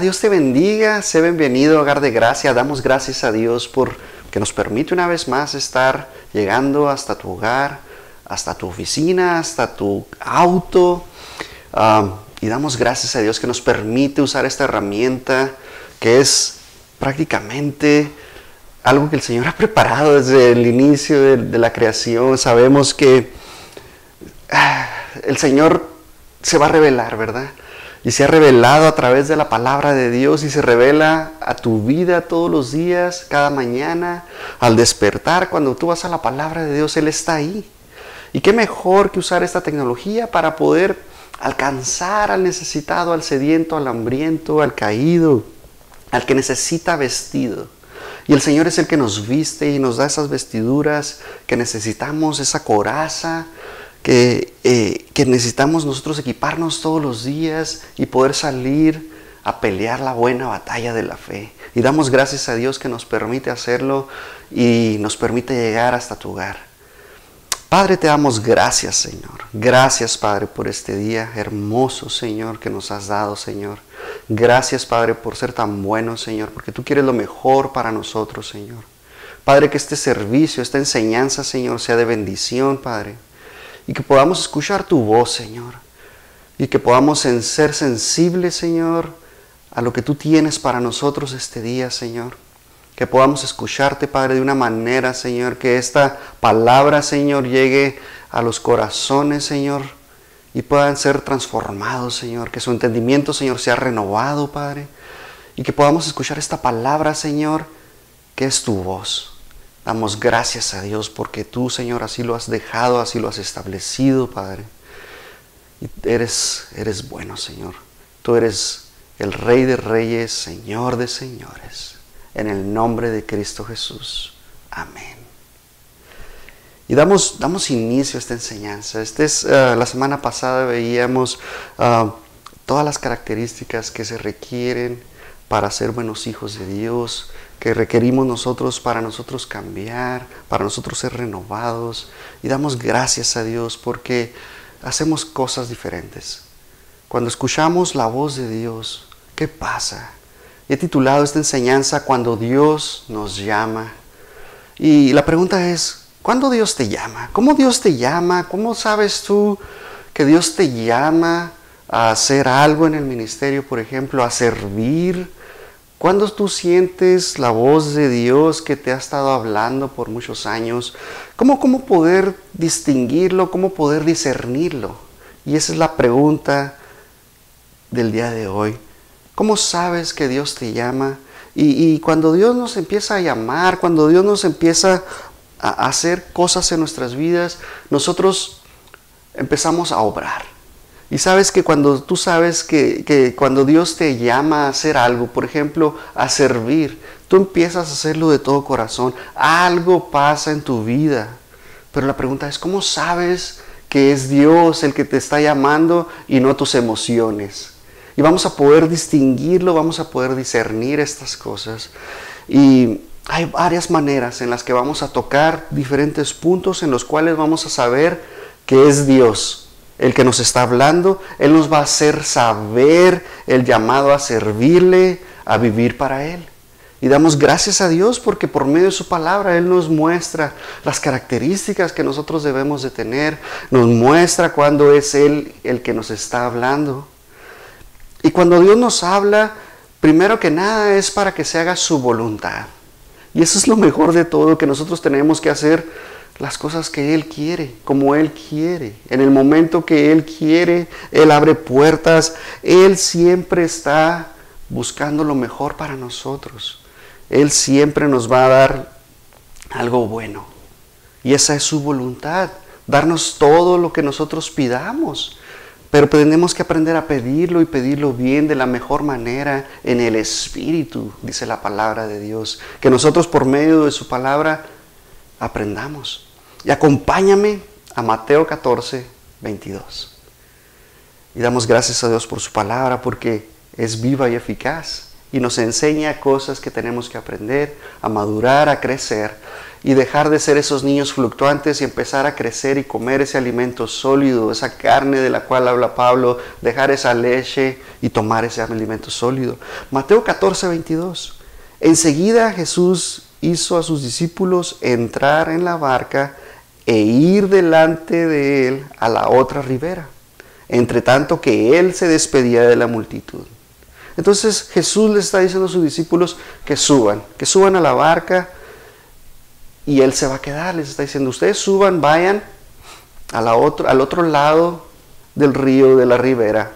Dios te bendiga, sé bienvenido a Hogar de Gracia. Damos gracias a Dios por que nos permite una vez más estar llegando hasta tu hogar, hasta tu oficina, hasta tu auto. Ah, y damos gracias a Dios que nos permite usar esta herramienta que es prácticamente algo que el Señor ha preparado desde el inicio de, la creación. Sabemos que ah, el Señor se va a revelar, ¿verdad? Y se ha revelado a través de la palabra de Dios y se revela a tu vida todos los días, cada mañana, al despertar, cuando tú vas a la palabra de Dios, Él está ahí. Y qué mejor que usar esta tecnología para poder alcanzar al necesitado, al sediento, al hambriento, al caído, al que necesita vestido. Y el Señor es el que nos viste y nos da esas vestiduras que necesitamos, esa coraza, eh, que, necesitamos nosotros equiparnos todos los días y poder salir a pelear la buena batalla de la fe. Y damos gracias a Dios que nos permite hacerlo y nos permite llegar hasta tu hogar. Padre, te damos gracias, Señor. Gracias, Padre, por este día hermoso, Señor, que nos has dado, Señor. Gracias, Padre, por ser tan bueno, Señor, porque tú quieres lo mejor para nosotros, Señor. Padre, que este servicio, esta enseñanza, Señor, sea de bendición, Padre y que podamos escuchar tu voz, Señor, y que podamos ser sensibles, Señor, a lo que tú tienes para nosotros este día, Señor. Que podamos escucharte, Padre, de una manera, Señor, que esta palabra, Señor, llegue a los corazones, Señor, y puedan ser transformados, Señor. Que su entendimiento, Señor, sea renovado, Padre. Y que podamos escuchar esta palabra, Señor, que es tu voz. Damos gracias a Dios porque tú, Señor, así lo has dejado, así lo has establecido, Padre. Eres, eres bueno, Señor. Tú eres el Rey de Reyes, Señor de Señores. En el nombre de Cristo Jesús. Amén. Y damos, damos inicio a esta enseñanza. Este es, eh, la semana pasada veíamos uh, todas las características que se requieren para ser buenos hijos de Dios, que requerimos nosotros para nosotros cambiar, para nosotros ser renovados. Y damos gracias a Dios porque hacemos cosas diferentes. Cuando escuchamos la voz de Dios, ¿qué pasa? he titulado esta enseñanza Cuando Dios nos llama. Y la pregunta es, ¿cuándo Dios te llama? ¿Cómo Dios te llama? ¿Cómo sabes tú que Dios te llama a hacer algo en el ministerio, por ejemplo, a servir? Cuando tú sientes la voz de Dios que te ha estado hablando por muchos años, ¿cómo, cómo poder distinguirlo? ¿Cómo poder discernirlo? Y esa es la pregunta del día de hoy. ¿Cómo sabes que Dios te llama? Y, y, cuando Dios nos empieza a llamar, cuando Dios nos empieza a hacer cosas en nuestras vidas, nosotros empezamos a obrar. Y sabes que cuando tú sabes que, cuando Dios te llama a hacer algo, por ejemplo, a servir, tú empiezas a hacerlo de todo corazón. Algo pasa en tu vida. Pero la pregunta es, ¿cómo sabes que es Dios el que te está llamando y no tus emociones? Y vamos a poder distinguirlo, vamos a poder discernir estas cosas. Y hay varias maneras en las que vamos a tocar diferentes puntos en los cuales vamos a saber que es Dios el que nos está hablando, Él nos va a hacer saber el llamado a servirle, a vivir para Él. Y damos gracias a Dios porque por medio de su palabra Él nos muestra las características que nosotros debemos de tener, nos muestra cuando es Él el que nos está hablando. Y cuando Dios nos habla, primero que nada es para que se haga su voluntad. Y eso es lo mejor de todo que nosotros tenemos que hacer las cosas que Él quiere, como Él quiere. En el momento que Él quiere, Él abre puertas. Él siempre está buscando lo mejor para nosotros. Él siempre nos va a dar algo bueno. Y esa es su voluntad, darnos todo lo que nosotros pidamos. Pero tenemos que aprender a pedirlo y pedirlo bien de la mejor manera en el Espíritu, dice la palabra de Dios. Que nosotros por medio de su palabra aprendamos. Y acompáñame a Mateo 14, 22. Y damos gracias a Dios por su palabra porque es viva y eficaz y nos enseña cosas que tenemos que aprender, a madurar, a crecer y dejar de ser esos niños fluctuantes y empezar a crecer y comer ese alimento sólido, esa carne de la cual habla Pablo, dejar esa leche y tomar ese alimento sólido. Mateo 14, 22. Enseguida Jesús hizo a sus discípulos entrar en la barca e ir delante de él a la otra ribera, entre tanto que él se despedía de la multitud. Entonces Jesús le está diciendo a sus discípulos que suban, que suban a la barca y él se va a quedar. Les está diciendo, ustedes suban, vayan otro, al otro lado del río, de la ribera,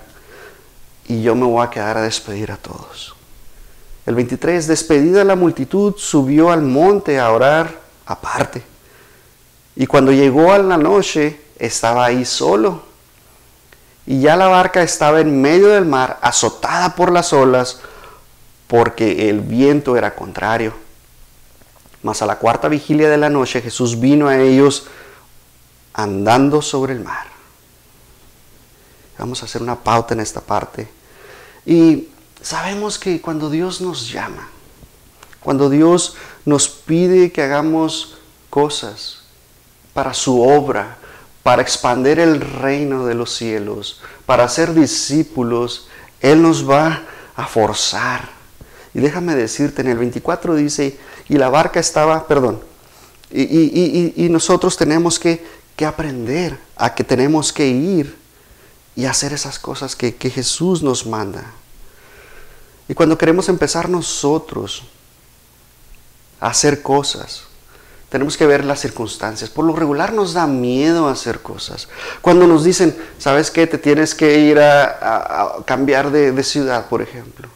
y yo me voy a quedar a despedir a todos. El 23, despedida la multitud, subió al monte a orar aparte. Y cuando llegó a la noche, estaba ahí solo. Y ya la barca estaba en medio del mar, azotada por las olas, porque el viento era contrario. Mas a la cuarta vigilia de la noche Jesús vino a ellos andando sobre el mar. Vamos a hacer una pauta en esta parte. Y sabemos que cuando Dios nos llama, cuando Dios nos pide que hagamos cosas, para su obra, para expandir el reino de los cielos, para ser discípulos, Él nos va a forzar. Y déjame decirte, en el 24 dice, y la barca estaba, perdón, y, nosotros tenemos que, aprender a que tenemos que ir y hacer esas cosas que, que Jesús nos manda. Y cuando queremos empezar nosotros a hacer cosas, tenemos que ver las circunstancias. Por lo regular nos da miedo hacer cosas. Cuando nos dicen, ¿sabes qué? Te tienes que ir a, cambiar de, ciudad, por ejemplo.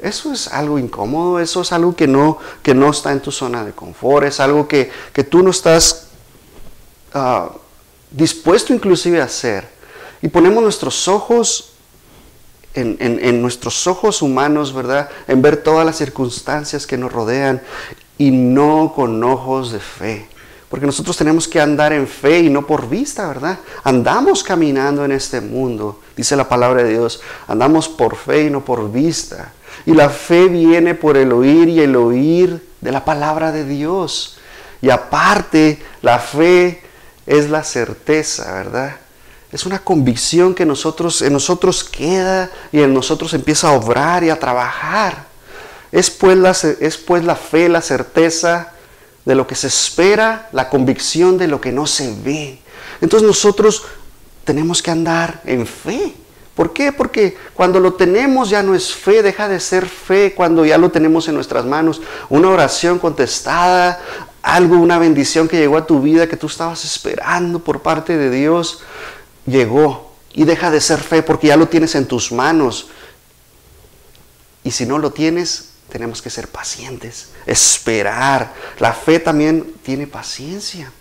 Eso es algo incómodo, eso es algo que no, que no está en tu zona de confort, es algo que, tú no estás ah, dispuesto inclusive a hacer. Y ponemos nuestros ojos en, en, nuestros ojos humanos, ¿verdad? En ver todas las circunstancias que nos rodean y no con ojos de fe. Porque nosotros tenemos que andar en fe y no por vista, ¿verdad? Andamos caminando en este mundo, dice la palabra de Dios. Andamos por fe y no por vista. Y la fe viene por el oír y el oír de la palabra de Dios. Y aparte, la fe es la certeza, ¿verdad? Es una convicción que nosotros, en nosotros queda y en nosotros empieza a obrar y a trabajar. Es pues, la, es pues la fe, la certeza de lo que se espera, la convicción de lo que no se ve. Entonces nosotros tenemos que andar en fe. ¿Por qué? Porque cuando lo tenemos ya no es fe, deja de ser fe cuando ya lo tenemos en nuestras manos. Una oración contestada, algo, una bendición que llegó a tu vida que tú estabas esperando por parte de Dios, llegó y deja de ser fe porque ya lo tienes en tus manos. Y si no lo tienes, tenemos que ser pacientes, esperar. La fe también tiene paciencia.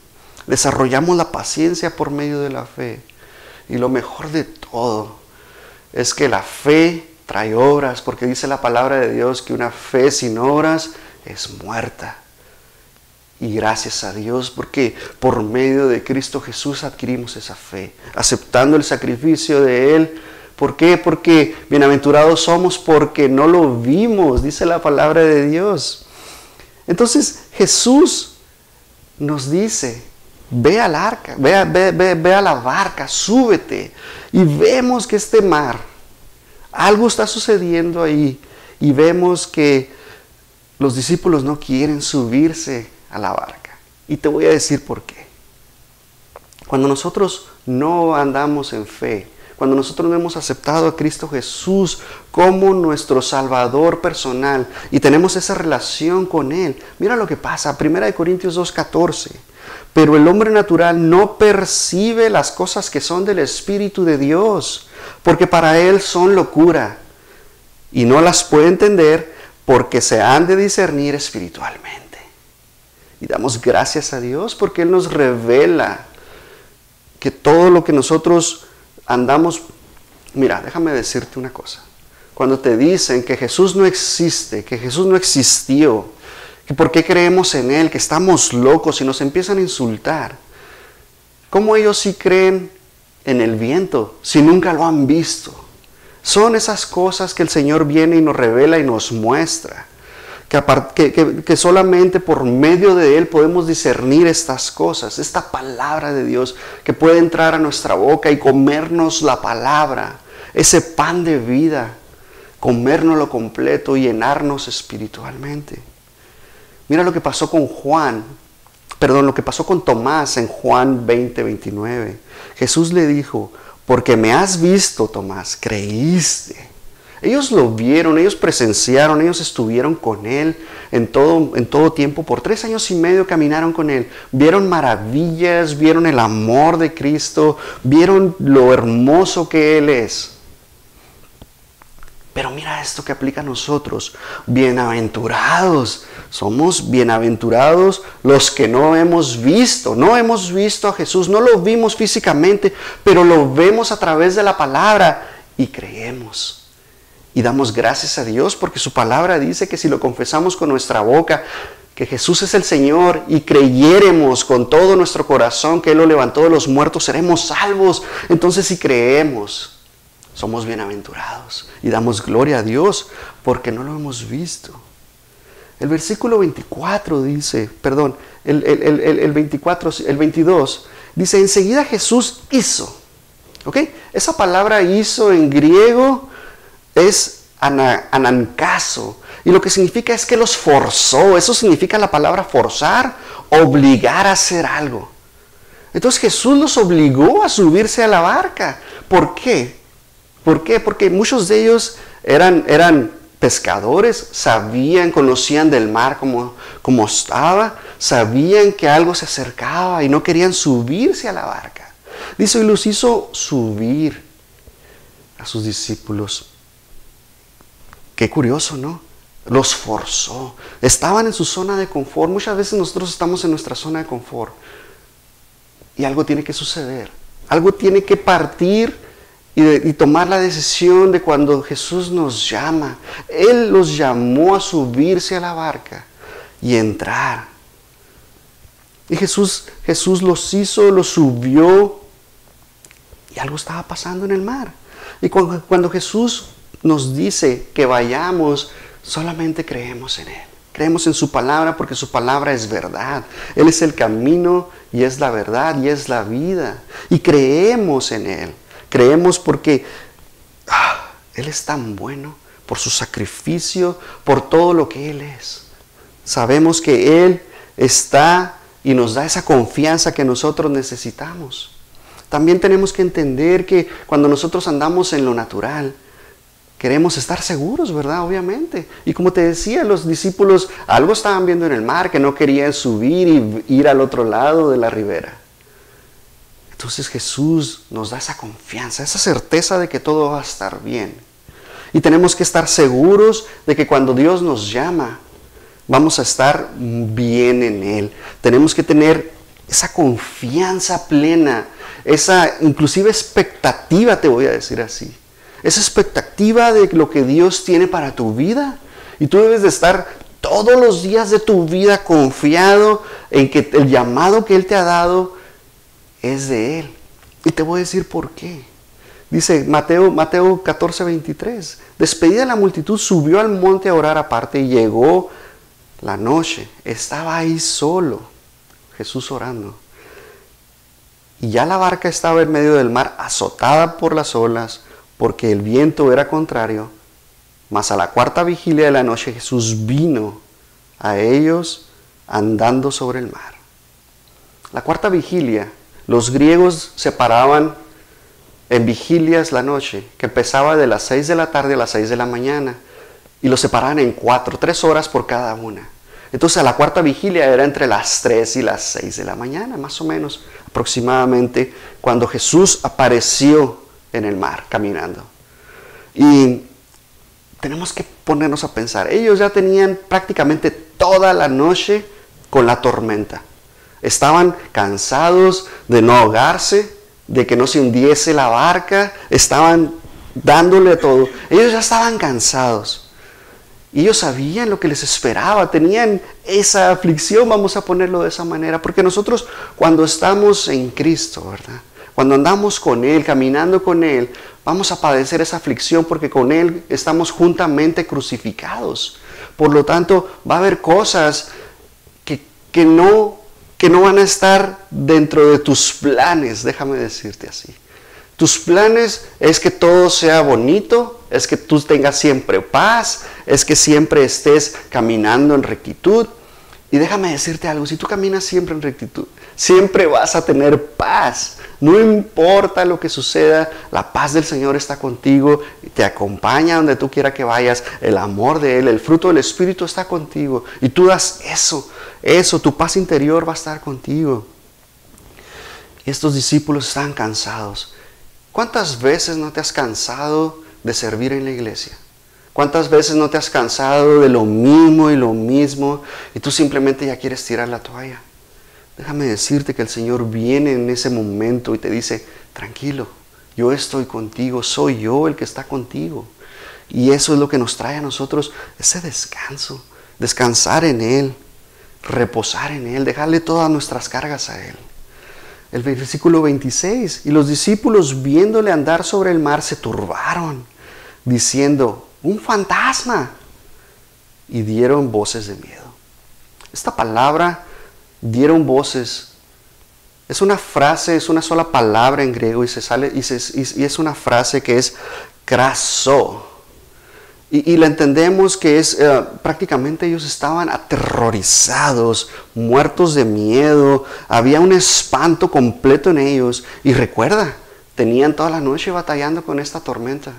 Desarrollamos la paciencia por medio de la fe. Y lo mejor de todo es que la fe trae obras, porque dice la palabra de Dios que una fe sin obras es muerta. Y gracias a Dios, porque por medio de Cristo Jesús adquirimos esa fe, aceptando el sacrificio de Él ¿Por qué? Porque bienaventurados somos porque no lo vimos, dice la palabra de Dios. Entonces Jesús nos dice, ve al arca, ve, ve, a la barca, súbete. Y vemos que este mar, algo está sucediendo ahí. Y vemos que los discípulos no quieren subirse a la barca. Y te voy a decir por qué. Cuando nosotros no andamos en fe, cuando nosotros hemos aceptado a Cristo Jesús como nuestro Salvador personal y tenemos esa relación con Él, mira lo que pasa, 1 Corintios 2.14. Pero el hombre natural no percibe las cosas que son del Espíritu de Dios, porque para él son locura, y no las puede entender porque se han de discernir espiritualmente. Y damos gracias a Dios porque Él nos revela que todo lo que nosotros andamos, mira, déjame decirte una cosa. Cuando te dicen que Jesús no existe, que Jesús no existió, que por qué creemos en Él, que estamos locos y nos empiezan a insultar, ¿cómo ellos sí creen en el viento si nunca lo han visto? Son esas cosas que el Señor viene y nos revela y nos muestra. Que, solamente por medio de Él podemos discernir estas cosas, esta palabra de Dios que puede entrar a nuestra boca y comernos la palabra, ese pan de vida, comérnoslo completo y llenarnos espiritualmente. Mira lo que pasó con Juan, perdón, lo que pasó con Tomás en Juan 20, 29. Jesús le dijo, porque me has visto, Tomás, creíste. Ellos lo vieron, ellos presenciaron, ellos estuvieron con Él en todo, en todo tiempo. Por tres años y medio caminaron con Él. Vieron maravillas, vieron el amor de Cristo, vieron lo hermoso que Él es. Pero mira esto que aplica a nosotros. Bienaventurados. Somos bienaventurados los que no hemos visto. No hemos visto a Jesús, no lo vimos físicamente, pero lo vemos a través de la palabra y creemos. Y damos gracias a Dios porque su palabra dice que si lo confesamos con nuestra boca, que Jesús es el Señor y creyéremos con todo nuestro corazón que Él lo levantó de los muertos, seremos salvos. Entonces si creemos, somos bienaventurados y damos gloria a Dios porque no lo hemos visto. El versículo 24 dice, perdón, el, el 24, el 22, dice, enseguida Jesús hizo. ¿Ok? Esa palabra hizo en griego es anancaso. Y lo que significa es que los forzó. Eso significa la palabra forzar, obligar a hacer algo. Entonces Jesús los obligó a subirse a la barca. ¿Por qué? ¿Por qué? Porque muchos de ellos eran, eran pescadores, sabían, conocían del mar como, como estaba, sabían que algo se acercaba y no querían subirse a la barca. Dice, y los hizo subir a sus discípulos Qué curioso, ¿no? Los forzó. Estaban en su zona de confort. Muchas veces nosotros estamos en nuestra zona de confort. Y algo tiene que suceder. Algo tiene que partir y, tomar la decisión de cuando Jesús nos llama. Él los llamó a subirse a la barca y entrar. Y Jesús, Jesús los hizo, los subió. Y algo estaba pasando en el mar. Y cuando, cuando Jesús nos dice que vayamos, solamente creemos en Él. Creemos en su palabra porque su palabra es verdad. Él es el camino y es la verdad y es la vida. Y creemos en Él. Creemos porque ah, Él es tan bueno por su sacrificio, por todo lo que Él es. Sabemos que Él está y nos da esa confianza que nosotros necesitamos. También tenemos que entender que cuando nosotros andamos en lo natural, Queremos estar seguros, ¿verdad? Obviamente. Y como te decía, los discípulos algo estaban viendo en el mar que no querían subir y ir al otro lado de la ribera. Entonces Jesús nos da esa confianza, esa certeza de que todo va a estar bien. Y tenemos que estar seguros de que cuando Dios nos llama, vamos a estar bien en Él. Tenemos que tener esa confianza plena, esa inclusive expectativa, te voy a decir así esa expectativa de lo que Dios tiene para tu vida. Y tú debes de estar todos los días de tu vida confiado en que el llamado que Él te ha dado es de Él. Y te voy a decir por qué. Dice Mateo, Mateo 14, 23. Despedida la multitud, subió al monte a orar aparte y llegó la noche. Estaba ahí solo, Jesús orando. Y ya la barca estaba en medio del mar, azotada por las olas, porque el viento era contrario, mas a la cuarta vigilia de la noche Jesús vino a ellos andando sobre el mar. La cuarta vigilia, los griegos separaban en vigilias la noche, que empezaba de las seis de la tarde a las seis de la mañana, y lo separaban en cuatro, tres horas por cada una. Entonces la cuarta vigilia era entre las tres y las seis de la mañana, más o menos, aproximadamente, cuando Jesús apareció en el mar caminando. Y tenemos que ponernos a pensar, ellos ya tenían prácticamente toda la noche con la tormenta. Estaban cansados de no ahogarse, de que no se hundiese la barca, estaban dándole todo. Ellos ya estaban cansados. Ellos sabían lo que les esperaba, tenían esa aflicción, vamos a ponerlo de esa manera, porque nosotros cuando estamos en Cristo, ¿verdad? Cuando andamos con Él, caminando con Él, vamos a padecer esa aflicción porque con Él estamos juntamente crucificados. Por lo tanto, va a haber cosas que, que, no, que no van a estar dentro de tus planes, déjame decirte así. Tus planes es que todo sea bonito, es que tú tengas siempre paz, es que siempre estés caminando en rectitud. Y déjame decirte algo, si tú caminas siempre en rectitud, siempre vas a tener paz. No importa lo que suceda, la paz del Señor está contigo, te acompaña donde tú quieras que vayas, el amor de Él, el fruto del Espíritu está contigo. Y tú das eso, eso, tu paz interior va a estar contigo. Estos discípulos están cansados. ¿Cuántas veces no te has cansado de servir en la iglesia? ¿Cuántas veces no te has cansado de lo mismo y lo mismo y tú simplemente ya quieres tirar la toalla? Déjame decirte que el Señor viene en ese momento y te dice, tranquilo, yo estoy contigo, soy yo el que está contigo. Y eso es lo que nos trae a nosotros ese descanso, descansar en Él, reposar en Él, dejarle todas nuestras cargas a Él. El versículo 26, y los discípulos viéndole andar sobre el mar se turbaron, diciendo, un fantasma, y dieron voces de miedo. Esta palabra, dieron voces, es una frase, es una sola palabra en griego y, se sale, y, es una frase que es craso. Y, la entendemos que es eh, prácticamente ellos estaban aterrorizados, muertos de miedo, había un espanto completo en ellos. Y recuerda, tenían toda la noche batallando con esta tormenta.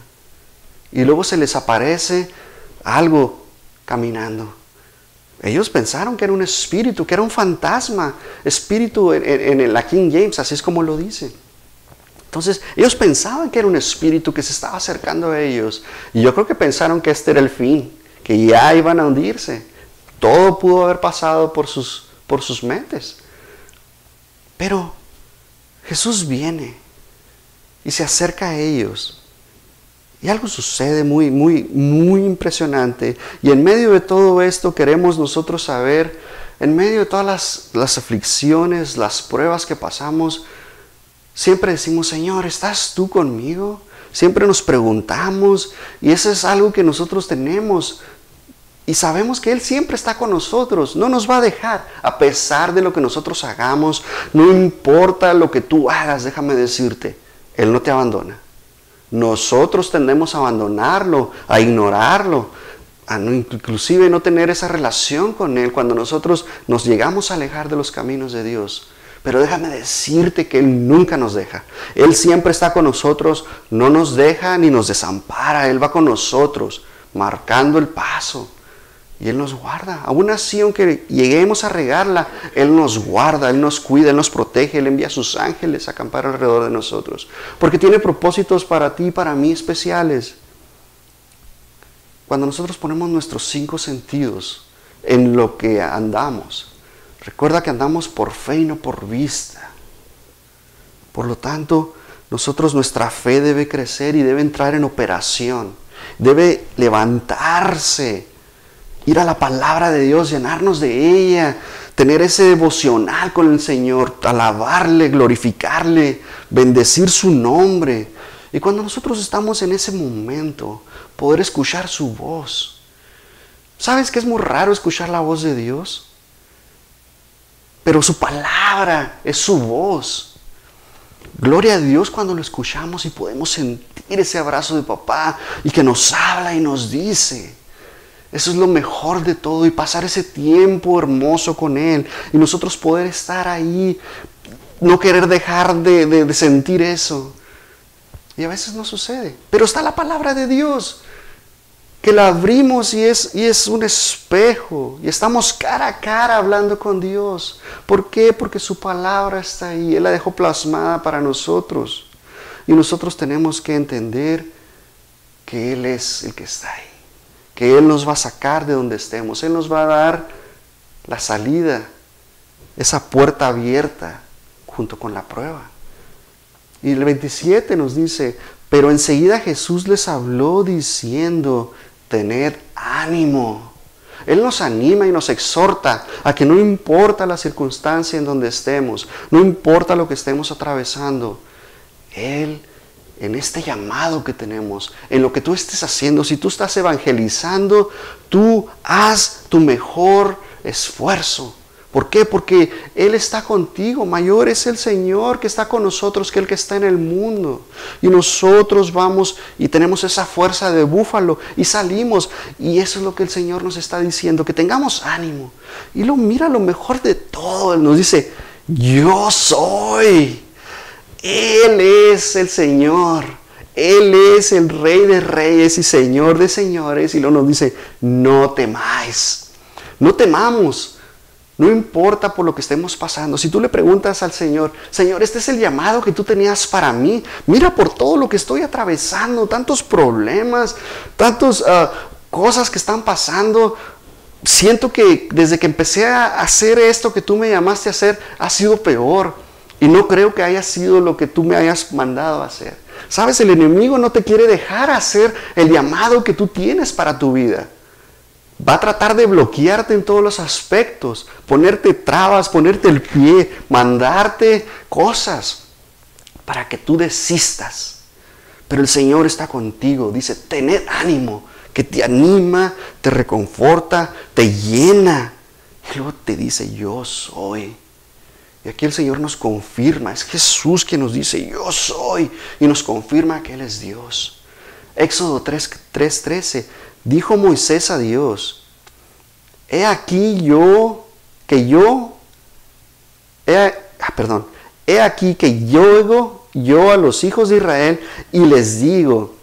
Y luego se les aparece algo caminando. Ellos pensaron que era un espíritu, que era un fantasma, espíritu en, la King James, así es como lo dice. Entonces, ellos pensaban que era un espíritu que se estaba acercando a ellos. Y yo creo que pensaron que este era el fin, que ya iban a hundirse. Todo pudo haber pasado por sus, por sus mentes. Pero Jesús viene y se acerca a ellos. Y algo sucede muy, muy, muy impresionante. Y en medio de todo esto queremos nosotros saber, en medio de todas las, las aflicciones, las pruebas que pasamos, Siempre decimos, Señor, ¿estás tú conmigo? Siempre nos preguntamos y eso es algo que nosotros tenemos. Y sabemos que Él siempre está con nosotros, no nos va a dejar, a pesar de lo que nosotros hagamos, no importa lo que tú hagas, déjame decirte, Él no te abandona. Nosotros tendemos a abandonarlo, a ignorarlo, a no, inclusive no tener esa relación con Él cuando nosotros nos llegamos a alejar de los caminos de Dios. Pero déjame decirte que Él nunca nos deja. Él siempre está con nosotros, no nos deja ni nos desampara. Él va con nosotros, marcando el paso. Y Él nos guarda. Aún así, aunque lleguemos a regarla, Él nos guarda, Él nos cuida, Él nos protege, Él envía a sus ángeles a acampar alrededor de nosotros. Porque tiene propósitos para ti y para mí especiales. Cuando nosotros ponemos nuestros cinco sentidos en lo que andamos, Recuerda que andamos por fe y no por vista. Por lo tanto, nosotros nuestra fe debe crecer y debe entrar en operación. Debe levantarse, ir a la palabra de Dios, llenarnos de ella, tener ese devocional con el Señor, alabarle, glorificarle, bendecir su nombre. Y cuando nosotros estamos en ese momento, poder escuchar su voz. ¿Sabes que es muy raro escuchar la voz de Dios? pero su palabra es su voz. Gloria a Dios cuando lo escuchamos y podemos sentir ese abrazo de papá y que nos habla y nos dice. Eso es lo mejor de todo y pasar ese tiempo hermoso con Él y nosotros poder estar ahí, no querer dejar de, de sentir eso. Y a veces no sucede, pero está la palabra de Dios que la abrimos y es, y es un espejo y estamos cara a cara hablando con Dios. ¿Por qué? Porque su palabra está ahí, Él la dejó plasmada para nosotros. Y nosotros tenemos que entender que Él es el que está ahí, que Él nos va a sacar de donde estemos, Él nos va a dar la salida, esa puerta abierta junto con la prueba. Y el 27 nos dice, pero enseguida Jesús les habló diciendo, tened ánimo. Él nos anima y nos exhorta a que no importa la circunstancia en donde estemos, no importa lo que estemos atravesando, Él en este llamado que tenemos, en lo que tú estés haciendo. Si tú estás evangelizando, tú haz tu mejor esfuerzo. ¿Por qué? Porque Él está contigo. Mayor es el Señor que está con nosotros que el que está en el mundo. Y nosotros vamos y tenemos esa fuerza de búfalo y salimos. Y eso es lo que el Señor nos está diciendo, que tengamos ánimo. Y lo mira lo mejor de todo. Él nos dice, yo soy. Él es el Señor. Él es el Rey de Reyes y Señor de Señores. Y luego nos dice, no temáis. No temamos. No importa por lo que estemos pasando. Si tú le preguntas al Señor, Señor, este es el llamado que tú tenías para mí. Mira por todo lo que estoy atravesando, tantos problemas, tantas ah, cosas que están pasando. Siento que desde que empecé a hacer esto que tú me llamaste a hacer, ha sido peor. Y no creo que haya sido lo que tú me hayas mandado a hacer. Sabes, el enemigo no te quiere dejar hacer el llamado que tú tienes para tu vida va a tratar de bloquearte en todos los aspectos, ponerte trabas, ponerte el pie, mandarte cosas para que tú desistas. Pero el Señor está contigo, dice, tened ánimo, que te anima, te reconforta, te llena. Y luego te dice, yo soy. Y aquí el Señor nos confirma, es Jesús quien nos dice, yo soy, y nos confirma que Él es Dios. Éxodo 3.13 Dijo Moisés a Dios, he aquí yo, que yo, he, ah, perdón, he aquí que yo yo a los hijos de Israel y les digo,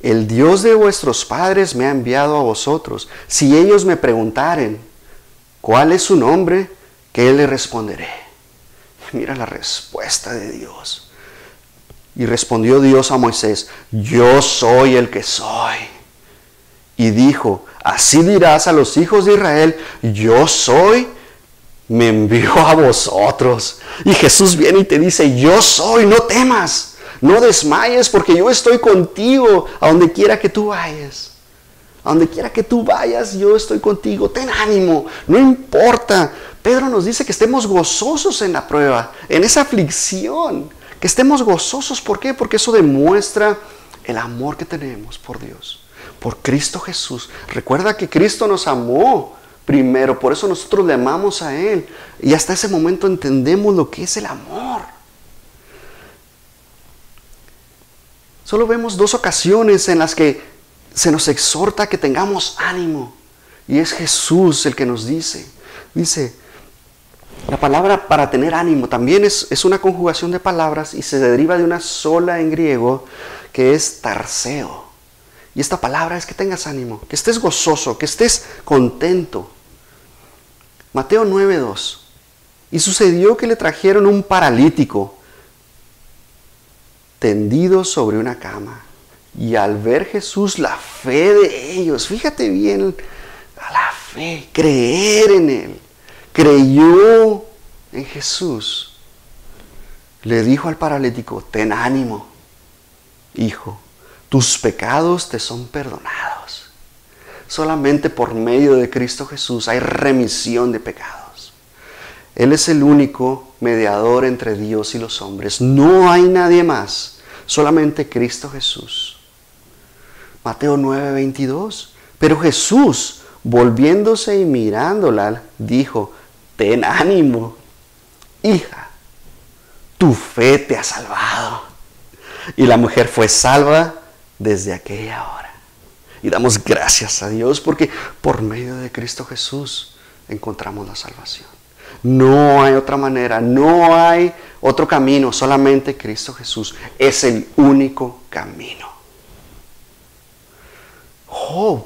el Dios de vuestros padres me ha enviado a vosotros. Si ellos me preguntaren, ¿cuál es su nombre? Que le responderé. Mira la respuesta de Dios. Y respondió Dios a Moisés, yo soy el que soy y dijo, así dirás a los hijos de Israel, yo soy, me envió a vosotros. Y Jesús viene y te dice, yo soy, no temas, no desmayes porque yo estoy contigo a donde quiera que tú vayas. A donde quiera que tú vayas, yo estoy contigo. Ten ánimo, no importa. Pedro nos dice que estemos gozosos en la prueba, en esa aflicción. Que estemos gozosos. ¿Por qué? Porque eso demuestra el amor que tenemos por Dios por Cristo Jesús. Recuerda que Cristo nos amó primero, por eso nosotros le amamos a Él. Y hasta ese momento entendemos lo que es el amor. Solo vemos dos ocasiones en las que se nos exhorta que tengamos ánimo. Y es Jesús el que nos dice. Dice, la palabra para tener ánimo también es, es una conjugación de palabras y se deriva de una sola en griego que es tarseo. Y esta palabra es que tengas ánimo, que estés gozoso, que estés contento. Mateo 9:2. Y sucedió que le trajeron un paralítico tendido sobre una cama. Y al ver Jesús la fe de ellos, fíjate bien, a la fe, creer en Él, creyó en Jesús, le dijo al paralítico, ten ánimo, hijo, tus pecados te son perdonados. Solamente por medio de Cristo Jesús hay remisión de pecados. Él es el único mediador entre Dios y los hombres. No hay nadie más, solamente Cristo Jesús. Mateo 9:22. Pero Jesús, volviéndose y mirándola, dijo, ten ánimo, hija, tu fe te ha salvado. Y la mujer fue salva desde aquella hora. Y damos gracias a Dios porque por medio de Cristo Jesús encontramos la salvación. No hay otra manera, no hay otro camino, solamente Cristo Jesús es el único camino. Job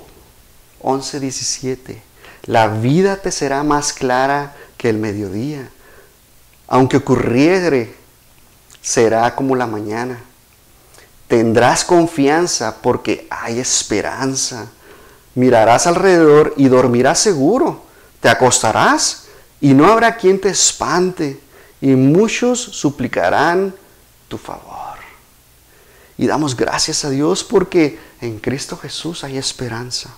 11:17. La vida te será más clara que el mediodía. Aunque ocurriere, será como la mañana. Tendrás confianza porque hay esperanza. Mirarás alrededor y dormirás seguro. Te acostarás y no habrá quien te espante. Y muchos suplicarán tu favor. Y damos gracias a Dios porque en Cristo Jesús hay esperanza.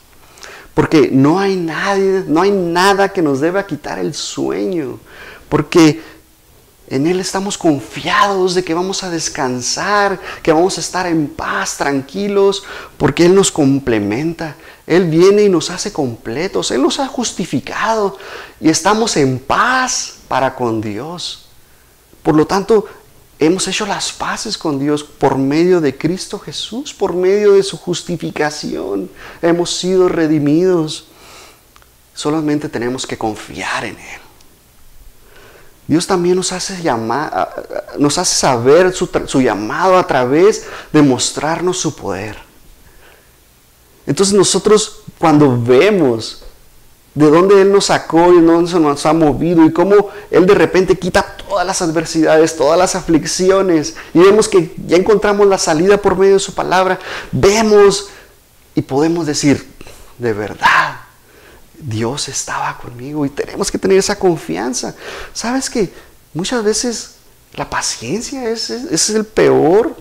Porque no hay nadie, no hay nada que nos deba quitar el sueño. Porque En Él estamos confiados de que vamos a descansar, que vamos a estar en paz, tranquilos, porque Él nos complementa. Él viene y nos hace completos. Él nos ha justificado y estamos en paz para con Dios. Por lo tanto, hemos hecho las paces con Dios por medio de Cristo Jesús, por medio de su justificación. Hemos sido redimidos. Solamente tenemos que confiar en Él. Dios también nos hace, llamar, nos hace saber su, su llamado a través de mostrarnos su poder. Entonces nosotros cuando vemos de dónde Él nos sacó y dónde nos ha movido y cómo Él de repente quita todas las adversidades, todas las aflicciones y vemos que ya encontramos la salida por medio de su palabra, vemos y podemos decir, de verdad, Dios estaba conmigo y tenemos que tener esa confianza. ¿Sabes que muchas veces la paciencia es, es, el peor,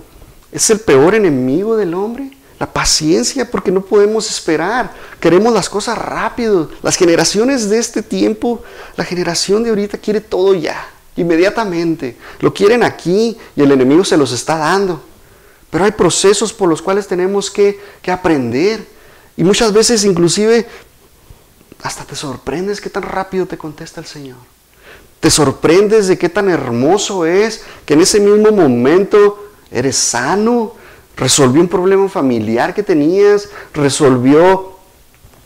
es el peor enemigo del hombre? La paciencia porque no podemos esperar. Queremos las cosas rápido. Las generaciones de este tiempo, la generación de ahorita quiere todo ya, inmediatamente. Lo quieren aquí y el enemigo se los está dando. Pero hay procesos por los cuales tenemos que, que aprender. Y muchas veces inclusive hasta te sorprendes qué tan rápido te contesta el Señor. Te sorprendes de qué tan hermoso es que en ese mismo momento eres sano, resolvió un problema familiar que tenías, resolvió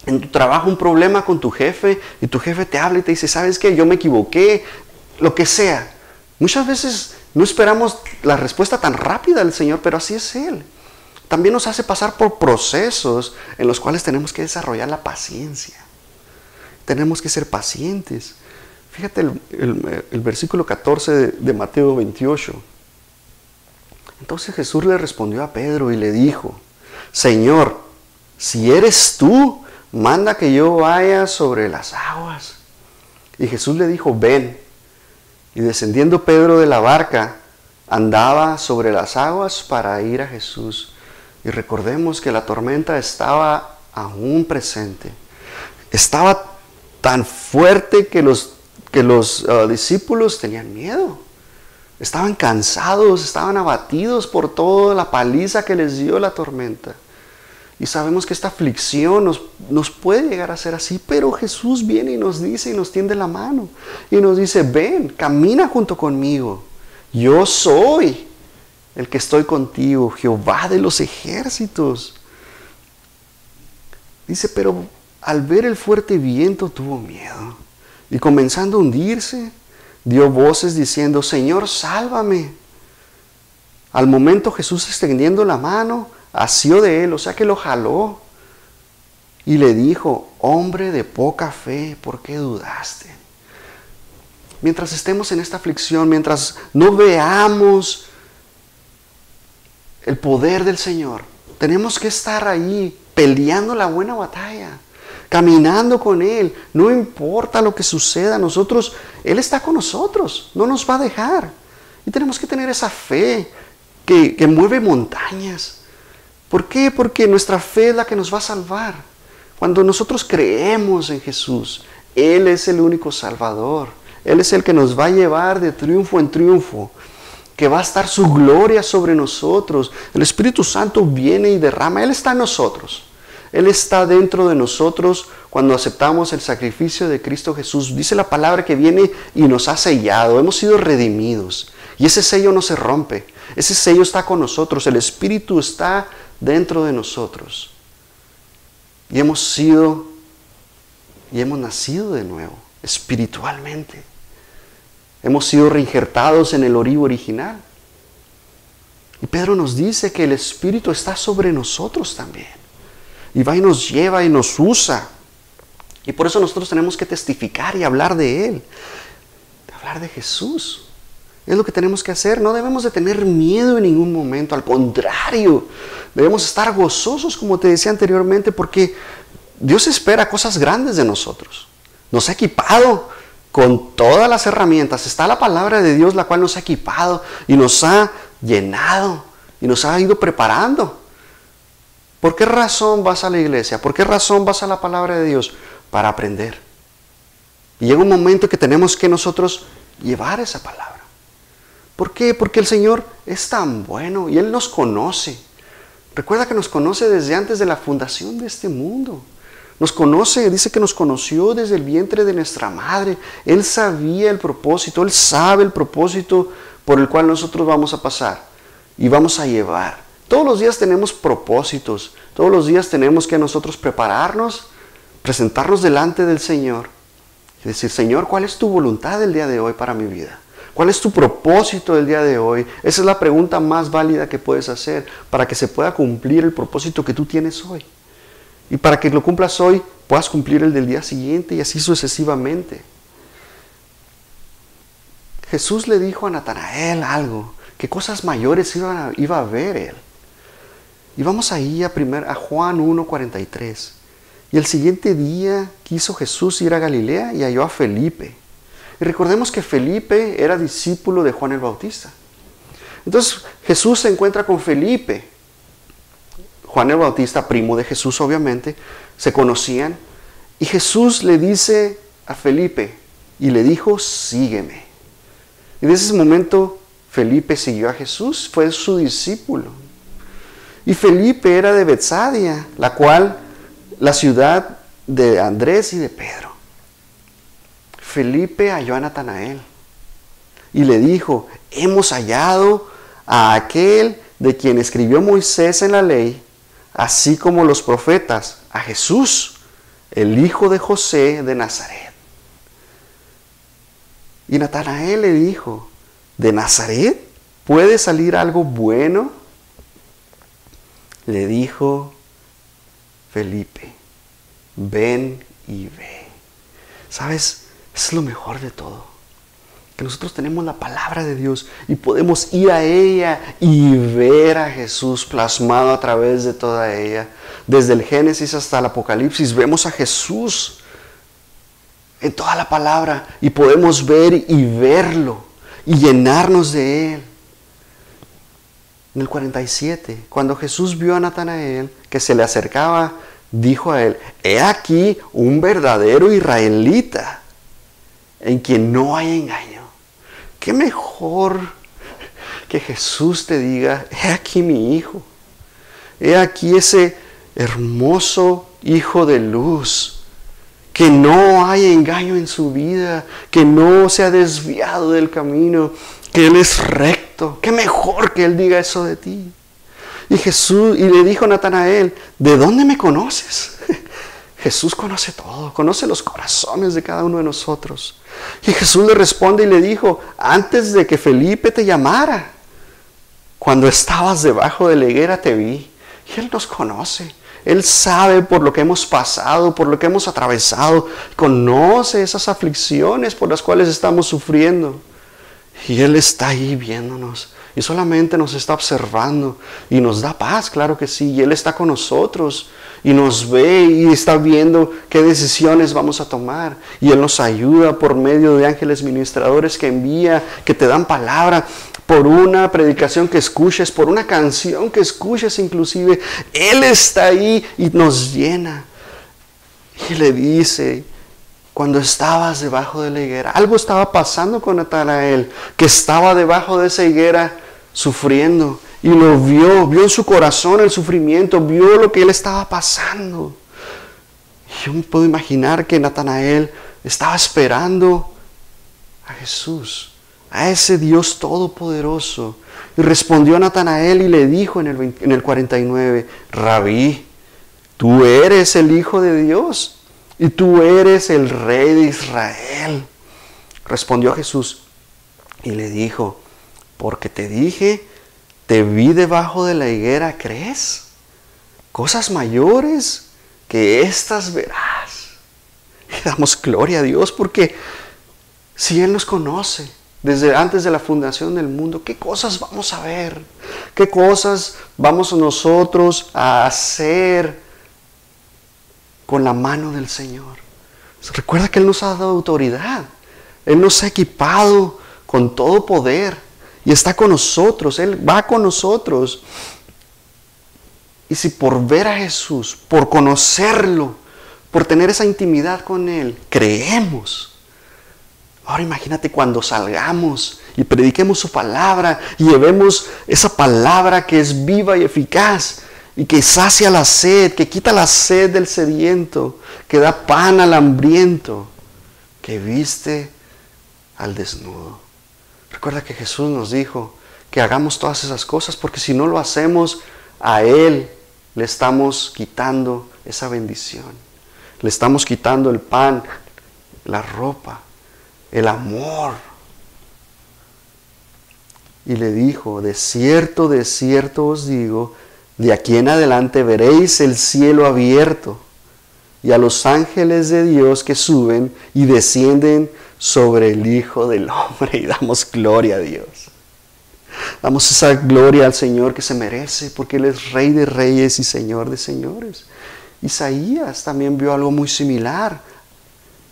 en tu trabajo un problema con tu jefe y tu jefe te habla y te dice, ¿sabes qué? Yo me equivoqué, lo que sea. Muchas veces no esperamos la respuesta tan rápida del Señor, pero así es Él. También nos hace pasar por procesos en los cuales tenemos que desarrollar la paciencia. Tenemos que ser pacientes. Fíjate el, versículo 14 de, de Mateo 28. Entonces Jesús le respondió a Pedro y le dijo, Señor, si eres tú, manda que yo vaya sobre las aguas. Y Jesús le dijo, ven. Y descendiendo Pedro de la barca, andaba sobre las aguas para ir a Jesús. Y recordemos que la tormenta estaba aún presente. Estaba tan fuerte que los, que los uh, discípulos tenían miedo. Estaban cansados, estaban abatidos por toda la paliza que les dio la tormenta. Y sabemos que esta aflicción nos, nos, puede llegar a ser así, pero Jesús viene y nos dice y nos tiende la mano y nos dice, ven, camina junto conmigo. Yo soy el que estoy contigo, Jehová de los ejércitos. Dice, pero al ver el fuerte viento tuvo miedo y comenzando a hundirse, dio voces diciendo, Señor, sálvame. Al momento Jesús extendiendo la mano, asió de él, o sea que lo jaló y le dijo, hombre de poca fe, ¿por qué dudaste? Mientras estemos en esta aflicción, mientras no veamos el poder del Señor, tenemos que estar ahí peleando la buena batalla caminando con Él. No importa lo que suceda, nosotros, Él está con nosotros, no nos va a dejar. Y tenemos que tener esa fe que, que mueve montañas. ¿Por qué? Porque nuestra fe es la que nos va a salvar. Cuando nosotros creemos en Jesús, Él es el único Salvador. Él es el que nos va a llevar de triunfo en triunfo que va a estar su gloria sobre nosotros. El Espíritu Santo viene y derrama. Él está en nosotros. Él está dentro de nosotros cuando aceptamos el sacrificio de Cristo Jesús. Dice la palabra que viene y nos ha sellado. Hemos sido redimidos. Y ese sello no se rompe. Ese sello está con nosotros. El Espíritu está dentro de nosotros. Y hemos sido y hemos nacido de nuevo, espiritualmente. Hemos sido reinjertados en el origo original. Y Pedro nos dice que el Espíritu está sobre nosotros también y va y nos lleva y nos usa. Y por eso nosotros tenemos que testificar y hablar de Él, hablar de Jesús. Es lo que tenemos que hacer. No debemos de tener miedo en ningún momento. Al contrario, debemos estar gozosos, como te decía anteriormente, porque Dios espera cosas grandes de nosotros. Nos ha equipado con todas las herramientas. Está la palabra de Dios, la cual nos ha equipado y nos ha llenado y nos ha ido preparando. ¿Por qué razón vas a la iglesia? ¿Por qué razón vas a la palabra de Dios? Para aprender. Y llega un momento que tenemos que nosotros llevar esa palabra. ¿Por qué? Porque el Señor es tan bueno y Él nos conoce. Recuerda que nos conoce desde antes de la fundación de este mundo. Nos conoce, dice que nos conoció desde el vientre de nuestra madre. Él sabía el propósito, Él sabe el propósito por el cual nosotros vamos a pasar y vamos a llevar. Todos los días tenemos propósitos, todos los días tenemos que nosotros prepararnos, presentarnos delante del Señor y decir, Señor, ¿cuál es tu voluntad el día de hoy para mi vida? ¿Cuál es tu propósito el día de hoy? Esa es la pregunta más válida que puedes hacer para que se pueda cumplir el propósito que tú tienes hoy. Y para que lo cumplas hoy, puedas cumplir el del día siguiente y así sucesivamente. Jesús le dijo a Natanael algo, que cosas mayores iba a, iba a ver él. Y vamos ahí a, primer, a Juan 1.43. Y el siguiente día quiso Jesús ir a Galilea y halló a Felipe y recordemos que Felipe era discípulo de Juan el Bautista. Entonces Jesús se encuentra con Felipe. Juan el Bautista, primo de Jesús obviamente, se conocían. Y Jesús le dice a Felipe y le dijo, sígueme. Y desde ese momento Felipe siguió a Jesús, fue su discípulo. Y Felipe era de Betsadia, la cual, la ciudad de Andrés y de Pedro. Felipe halló a Natanael y le dijo, hemos hallado a aquel de quien escribió Moisés en la ley, así como los profetas, a Jesús, el hijo de José de Nazaret. Y Natanael le dijo, ¿de Nazaret puede salir algo bueno? Le dijo Felipe, ven y ve. ¿Sabes? Es lo mejor de todo. Que nosotros tenemos la palabra de Dios y podemos ir a ella y ver a Jesús plasmado a través de toda ella. Desde el Génesis hasta el Apocalipsis vemos a Jesús en toda la palabra y podemos ver y verlo y llenarnos de él. En el 47, cuando Jesús vio a Natanael que se le acercaba, dijo a él, he aquí un verdadero israelita en quien no hay engaño. ¿Qué mejor que Jesús te diga, he aquí mi hijo, he aquí ese hermoso hijo de luz, que no hay engaño en su vida, que no se ha desviado del camino, que Él es recto. Qué mejor que Él diga eso de ti. Y Jesús, y le dijo Natanael, ¿de dónde me conoces? Jesús conoce todo, conoce los corazones de cada uno de nosotros. Y Jesús le responde y le dijo, antes de que Felipe te llamara, cuando estabas debajo de la higuera te vi. Y Él nos conoce. Él sabe por lo que hemos pasado, por lo que hemos atravesado. Conoce esas aflicciones por las cuales estamos sufriendo. Y Él está ahí viéndonos. Y solamente nos está observando. Y nos da paz, claro que sí. Y Él está con nosotros y nos ve y está viendo qué decisiones vamos a tomar. Y Él nos ayuda por medio de ángeles ministradores que envía, que te dan palabra, por una predicación que escuches, por una canción que escuches inclusive. Él está ahí y nos llena. Y le dice, cuando estabas debajo de la higuera, algo estaba pasando con Natanael, que estaba debajo de esa higuera sufriendo y lo vio, vio en su corazón el sufrimiento, vio lo que él estaba pasando. yo me puedo imaginar que Natanael estaba esperando a Jesús, a ese Dios todopoderoso. Y respondió a Natanael y le dijo en el, en el 49, Rabí, tú eres el Hijo de Dios y tú eres el Rey de Israel. Respondió Jesús y le dijo, porque te dije, te vi debajo de la higuera, ¿crees? Cosas mayores que estas verás. Y damos gloria a Dios porque si Él nos conoce desde antes de la fundación del mundo, ¿qué cosas vamos a ver? ¿Qué cosas vamos nosotros a hacer con la mano del Señor? Recuerda que Él nos ha dado autoridad. Él nos ha equipado con todo poder y está con nosotros, Él va con nosotros. Y si por ver a Jesús, por conocerlo, por tener esa intimidad con Él, creemos, Ahora imagínate cuando salgamos y prediquemos su palabra y llevemos esa palabra que es viva y eficaz y que sacia la sed, que quita la sed del sediento, que da pan al hambriento, que viste al desnudo. Recuerda que Jesús nos dijo que hagamos todas esas cosas porque si no lo hacemos, a Él le estamos quitando esa bendición. Le estamos quitando el pan, la ropa, el amor. Y le dijo, de cierto, de cierto os digo, de aquí en adelante veréis el cielo abierto y a los ángeles de Dios que suben y descienden sobre el Hijo del Hombre y damos gloria a Dios. Damos esa gloria al Señor que se merece porque Él es Rey de Reyes y Señor de Señores. Isaías también vio algo muy similar.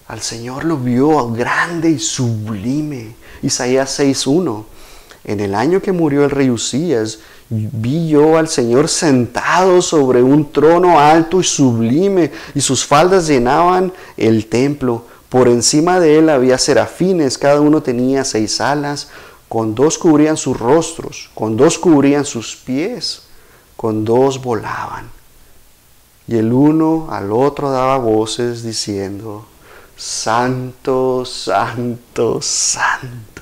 Al Señor lo vio grande y sublime. Isaías 6.1. En el año que murió el rey Usías, vi yo al Señor sentado sobre un trono alto y sublime, y sus faldas llenaban el templo. Por encima de él había serafines, cada uno tenía seis alas, con dos cubrían sus rostros, con dos cubrían sus pies, con dos volaban. Y el uno al otro daba voces diciendo, Santo, Santo, Santo.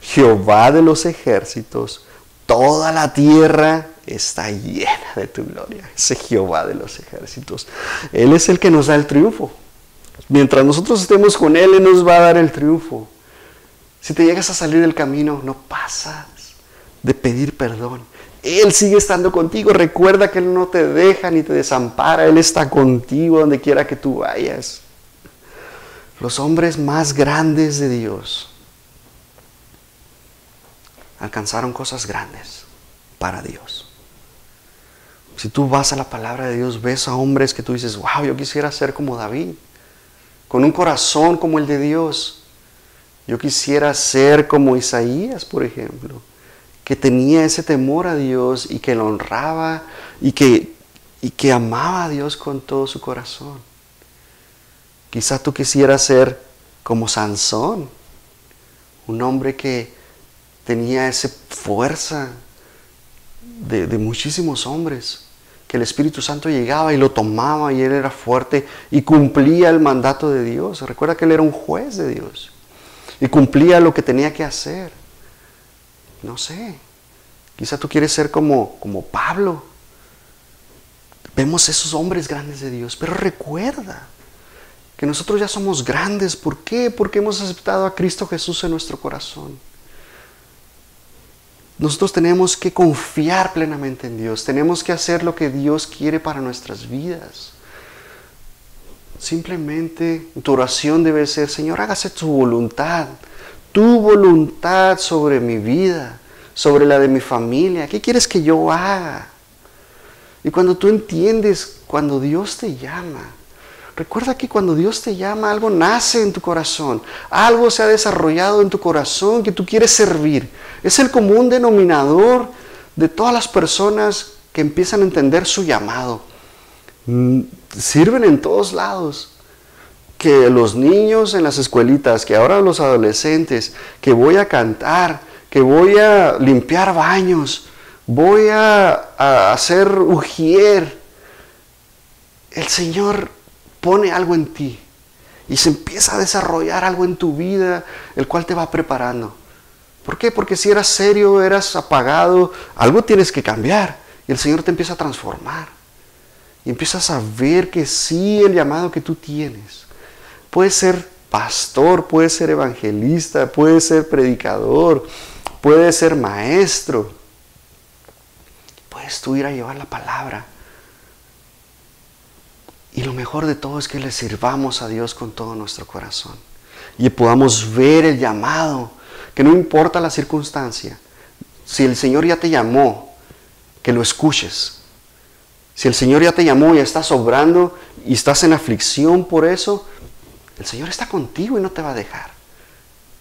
Jehová de los ejércitos, toda la tierra está llena de tu gloria. Ese Jehová de los ejércitos. Él es el que nos da el triunfo. Mientras nosotros estemos con Él, Él nos va a dar el triunfo. Si te llegas a salir del camino, no pasas de pedir perdón. Él sigue estando contigo. Recuerda que Él no te deja ni te desampara. Él está contigo donde quiera que tú vayas. Los hombres más grandes de Dios alcanzaron cosas grandes para Dios. Si tú vas a la palabra de Dios, ves a hombres que tú dices, wow, yo quisiera ser como David, con un corazón como el de Dios. Yo quisiera ser como Isaías, por ejemplo, que tenía ese temor a Dios y que lo honraba y que, y que amaba a Dios con todo su corazón. Quizá tú quisieras ser como Sansón, un hombre que tenía esa fuerza de, muchísimos hombres, que el Espíritu Santo llegaba y lo tomaba y él era fuerte y cumplía el mandato de Dios. Recuerda que él era un juez de Dios y cumplía lo que tenía que hacer. No sé, quizá tú quieres ser como, como Pablo. Vemos esos hombres grandes de Dios, pero recuerda que nosotros ya somos grandes. ¿Por qué? Porque hemos aceptado a Cristo Jesús en nuestro corazón. Nosotros tenemos que confiar plenamente en Dios, tenemos que hacer lo que Dios quiere para nuestras vidas. Simplemente tu oración debe ser, Señor, hágase tu voluntad, tu voluntad sobre mi vida, sobre la de mi familia. ¿Qué quieres que yo haga? Y cuando tú entiendes, cuando Dios te llama, Recuerda que cuando Dios te llama, algo nace en tu corazón, algo se ha desarrollado en tu corazón que tú quieres servir. Es el común denominador de todas las personas que empiezan a entender su llamado. Mm, sirven en todos lados. Que los niños en las escuelitas, que ahora los adolescentes, que voy a cantar, que voy a limpiar baños, voy a, hacer ujier. El Señor pone algo en ti y se empieza a desarrollar algo en tu vida, el cual te va preparando. ¿Por qué? Porque si eras serio, eras apagado, algo tienes que cambiar y el Señor te empieza a transformar. Y empiezas a ver que sí, el llamado que tú tienes. Puedes ser pastor, puedes ser evangelista, puedes ser predicador, puedes ser maestro. Puedes tú ir a llevar la palabra y lo mejor de todo es que le sirvamos a Dios con todo nuestro corazón. Y podamos ver el llamado, que no importa la circunstancia. Si el Señor ya te llamó, que lo escuches. Si el Señor ya te llamó y estás obrando y estás en aflicción por eso, el Señor está contigo y no te va a dejar.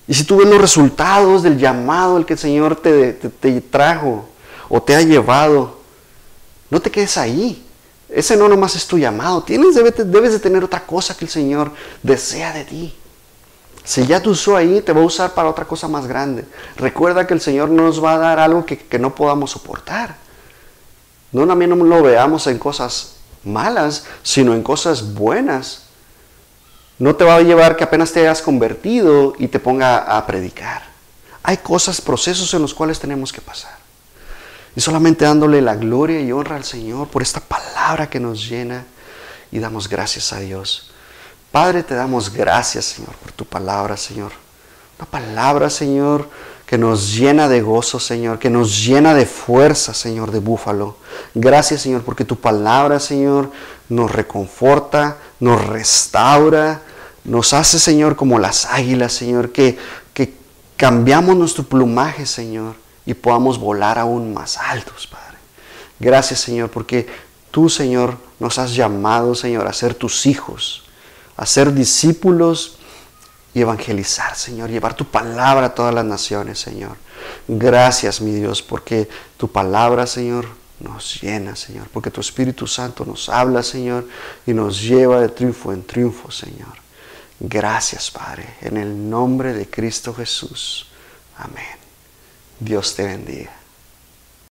Y si tú ves los resultados del llamado el que el Señor te, te, te trajo o te ha llevado, no te quedes ahí. Ese no nomás es tu llamado. Tienes, debes, de tener otra cosa que el Señor desea de ti. Si ya te usó ahí, te va a usar para otra cosa más grande. Recuerda que el Señor no nos va a dar algo que, que no podamos soportar. No también no lo veamos en cosas malas, sino en cosas buenas. No te va a llevar que apenas te hayas convertido y te ponga a predicar. Hay cosas, procesos en los cuales tenemos que pasar. Y solamente dándole la gloria y honra al Señor por esta palabra que nos llena y damos gracias a Dios. Padre, te damos gracias, Señor, por tu palabra, Señor. Una palabra, Señor, que nos llena de gozo, Señor, que nos llena de fuerza, Señor, de búfalo. Gracias, Señor, porque tu palabra, Señor, nos reconforta, nos restaura, nos hace, Señor, como las águilas, Señor, que, que cambiamos nuestro plumaje, Señor, y podamos volar aún más altos, Padre. Gracias, Señor, porque tú, Señor, nos has llamado, Señor, a ser tus hijos a ser discípulos y evangelizar, Señor, llevar tu palabra a todas las naciones, Señor. Gracias, mi Dios, porque tu palabra, Señor, nos llena, Señor, porque tu Espíritu Santo nos habla, Señor, y nos lleva de triunfo en triunfo, Señor. Gracias, Padre, en el nombre de Cristo Jesús. Amén. Dios te bendiga.